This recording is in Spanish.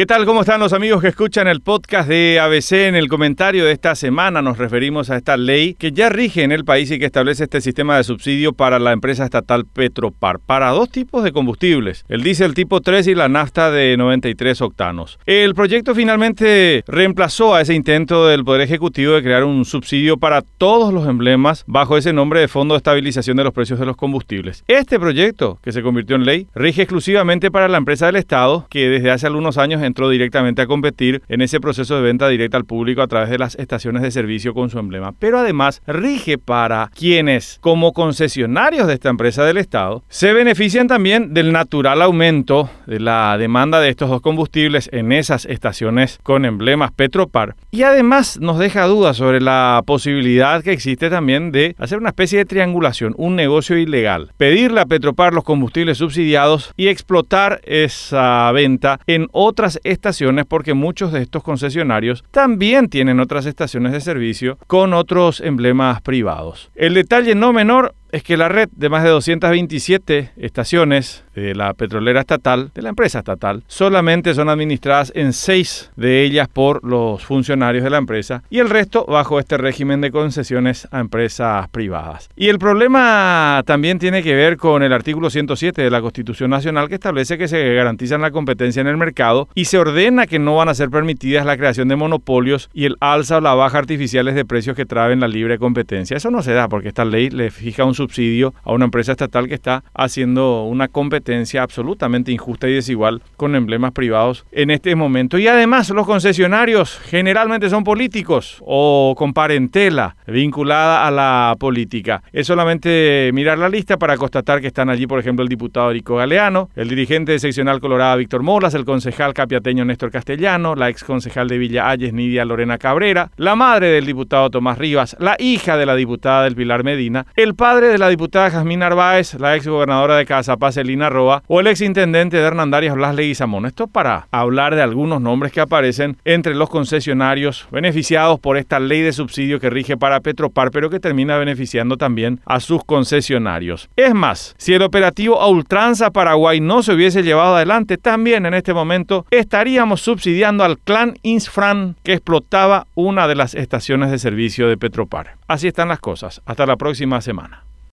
¿Qué tal? ¿Cómo están los amigos que escuchan el podcast de ABC? En el comentario de esta semana nos referimos a esta ley que ya rige en el país y que establece este sistema de subsidio para la empresa estatal Petropar para dos tipos de combustibles, el diésel tipo 3 y la nafta de 93 octanos. El proyecto finalmente reemplazó a ese intento del Poder Ejecutivo de crear un subsidio para todos los emblemas bajo ese nombre de Fondo de Estabilización de los Precios de los Combustibles. Este proyecto, que se convirtió en ley, rige exclusivamente para la empresa del Estado que desde hace algunos años entró directamente a competir en ese proceso de venta directa al público a través de las estaciones de servicio con su emblema. Pero además rige para quienes, como concesionarios de esta empresa del Estado, se benefician también del natural aumento de la demanda de estos dos combustibles en esas estaciones con emblemas Petropar. Y además nos deja dudas sobre la posibilidad que existe también de hacer una especie de triangulación, un negocio ilegal. Pedirle a Petropar los combustibles subsidiados y explotar esa venta en otras estaciones porque muchos de estos concesionarios también tienen otras estaciones de servicio con otros emblemas privados. El detalle no menor es que la red de más de 227 estaciones de la petrolera estatal, de la empresa estatal, solamente son administradas en seis de ellas por los funcionarios de la empresa y el resto bajo este régimen de concesiones a empresas privadas. Y el problema también tiene que ver con el artículo 107 de la Constitución Nacional que establece que se garantizan la competencia en el mercado y se ordena que no van a ser permitidas la creación de monopolios y el alza o la baja artificiales de precios que traen la libre competencia. Eso no se da porque esta ley le fija un subsidio a una empresa estatal que está haciendo una competencia absolutamente injusta y desigual con emblemas privados en este momento. Y además los concesionarios generalmente son políticos o con parentela vinculada a la política. Es solamente mirar la lista para constatar que están allí, por ejemplo, el diputado Rico Galeano, el dirigente de seccional colorada Víctor Molas, el concejal capiateño Néstor Castellano, la ex concejal de Villa Ayes Nidia Lorena Cabrera, la madre del diputado Tomás Rivas, la hija de la diputada del Pilar Medina, el padre de la diputada Jazmín Narváez, la ex gobernadora de Casapaz, Elina Roa, o el ex intendente de Hernandarias, Blas Leguizamón. Esto para hablar de algunos nombres que aparecen entre los concesionarios beneficiados por esta ley de subsidio que rige para Petropar, pero que termina beneficiando también a sus concesionarios. Es más, si el operativo a ultranza Paraguay no se hubiese llevado adelante, también en este momento estaríamos subsidiando al clan Insfran que explotaba una de las estaciones de servicio de Petropar. Así están las cosas. Hasta la próxima semana.